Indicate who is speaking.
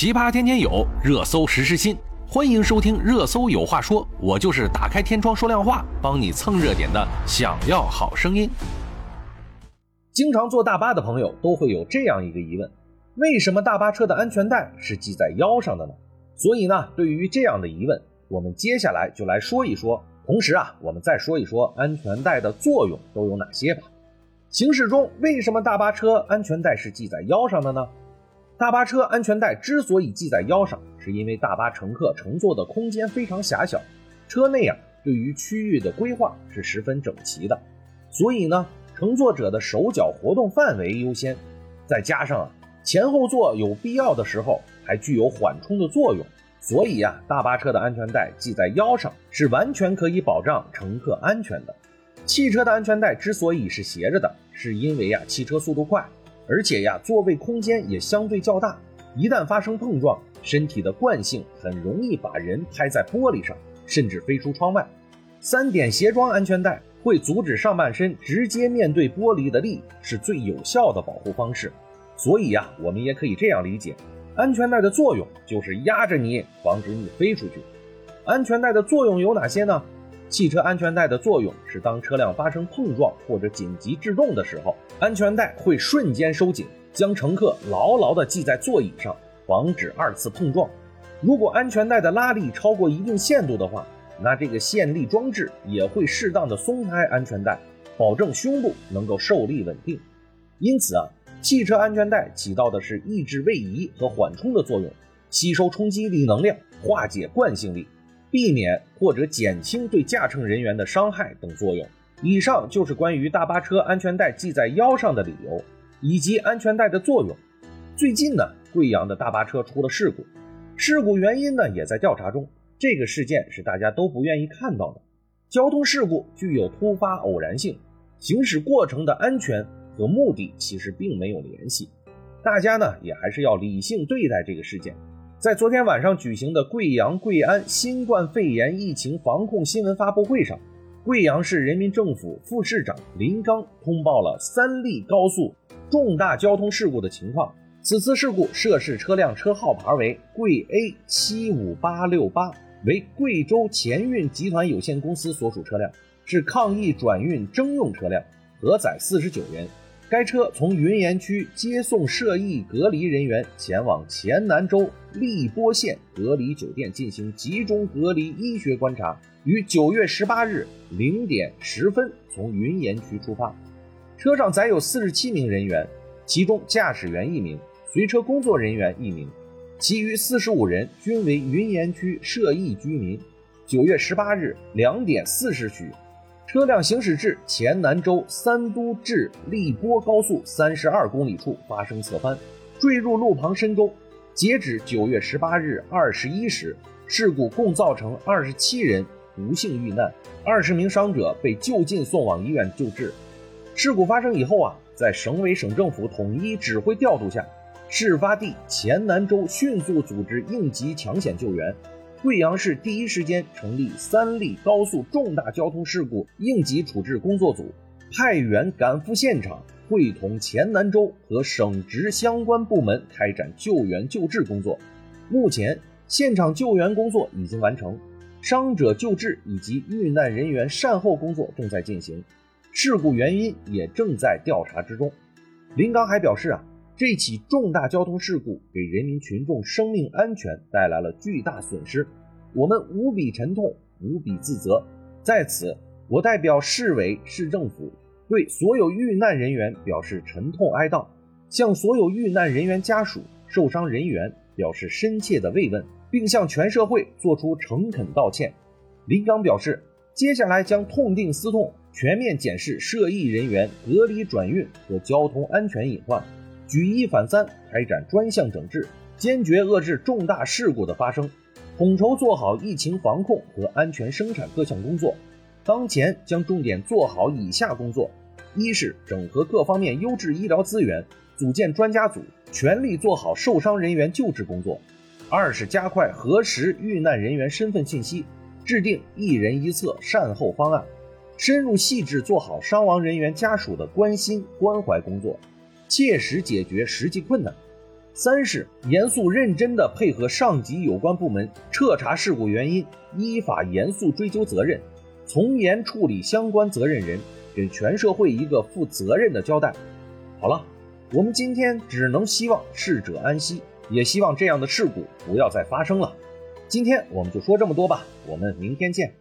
Speaker 1: 奇葩天天有，热搜时时新。欢迎收听《热搜有话说》，我就是打开天窗说亮话，帮你蹭热点的。想要好声音。经常坐大巴的朋友都会有这样一个疑问：为什么大巴车的安全带是系在腰上的呢？所以呢，对于这样的疑问，我们接下来就来说一说。同时啊，我们再说一说安全带的作用都有哪些吧。行驶中，为什么大巴车安全带是系在腰上的呢？大巴车安全带之所以系在腰上，是因为大巴乘客乘坐的空间非常狭小，车内啊对于区域的规划是十分整齐的，所以呢，乘坐者的手脚活动范围优先。再加上啊，前后座有必要的时候还具有缓冲的作用，所以啊，大巴车的安全带系在腰上是完全可以保障乘客安全的。汽车的安全带之所以是斜着的，是因为啊，汽车速度快。而且呀，座位空间也相对较大，一旦发生碰撞，身体的惯性很容易把人拍在玻璃上，甚至飞出窗外。三点斜装安全带会阻止上半身直接面对玻璃的力，是最有效的保护方式。所以呀，我们也可以这样理解，安全带的作用就是压着你，防止你飞出去。安全带的作用有哪些呢？汽车安全带的作用是，当车辆发生碰撞或者紧急制动的时候，安全带会瞬间收紧，将乘客牢牢地系在座椅上，防止二次碰撞。如果安全带的拉力超过一定限度的话，那这个限力装置也会适当的松开安全带，保证胸部能够受力稳定。因此啊，汽车安全带起到的是抑制位移和缓冲的作用，吸收冲击力能量，化解惯性力。避免或者减轻对驾乘人员的伤害等作用。以上就是关于大巴车安全带系在腰上的理由以及安全带的作用。最近呢，贵阳的大巴车出了事故，事故原因呢也在调查中。这个事件是大家都不愿意看到的。交通事故具有突发偶然性，行驶过程的安全和目的其实并没有联系。大家呢也还是要理性对待这个事件。在昨天晚上举行的贵阳贵安新冠肺炎疫情防控新闻发布会上，贵阳市人民政府副市长林刚通报了三例高速重大交通事故的情况。此次事故涉事车辆车号牌为贵 A 七五八六八，为贵州前运集团有限公司所属车辆，是抗疫转运征用车辆，核载四十九人。该车从云岩区接送涉疫隔离人员前往黔南州荔波县隔离酒店进行集中隔离医学观察，于九月十八日零点十分从云岩区出发。车上载有四十七名人员，其中驾驶员一名，随车工作人员一名，其余四十五人均为云岩区涉疫居民。九月十八日两点四十许。车辆行驶至黔南州三都至荔波高速三十二公里处发生侧翻，坠入路旁深沟。截止九月十八日二十一时，事故共造成二十七人不幸遇难，二十名伤者被就近送往医院救治。事故发生以后啊，在省委省政府统一指挥调度下，事发地黔南州迅速组织应急抢险救援。贵阳市第一时间成立三立高速重大交通事故应急处置工作组，派员赶赴现场，会同黔南州和省直相关部门开展救援救治工作。目前，现场救援工作已经完成，伤者救治以及遇难人员善后工作正在进行，事故原因也正在调查之中。林刚还表示啊。这起重大交通事故给人民群众生命安全带来了巨大损失，我们无比沉痛，无比自责。在此，我代表市委市政府对所有遇难人员表示沉痛哀悼，向所有遇难人员家属、受伤人员表示深切的慰问，并向全社会作出诚恳道歉。林刚表示，接下来将痛定思痛，全面检视涉疫人员隔离转运和交通安全隐患。举一反三，开展专项整治，坚决遏制重大事故的发生，统筹做好疫情防控和安全生产各项工作。当前将重点做好以下工作：一是整合各方面优质医疗资源，组建专家组，全力做好受伤人员救治工作；二是加快核实遇难人员身份信息，制定一人一策善后方案，深入细致做好伤亡人员家属的关心关怀工作。切实解决实际困难。三是严肃认真地配合上级有关部门彻查事故原因，依法严肃追究责任，从严处理相关责任人，给全社会一个负责任的交代。好了，我们今天只能希望逝者安息，也希望这样的事故不要再发生了。今天我们就说这么多吧，我们明天见。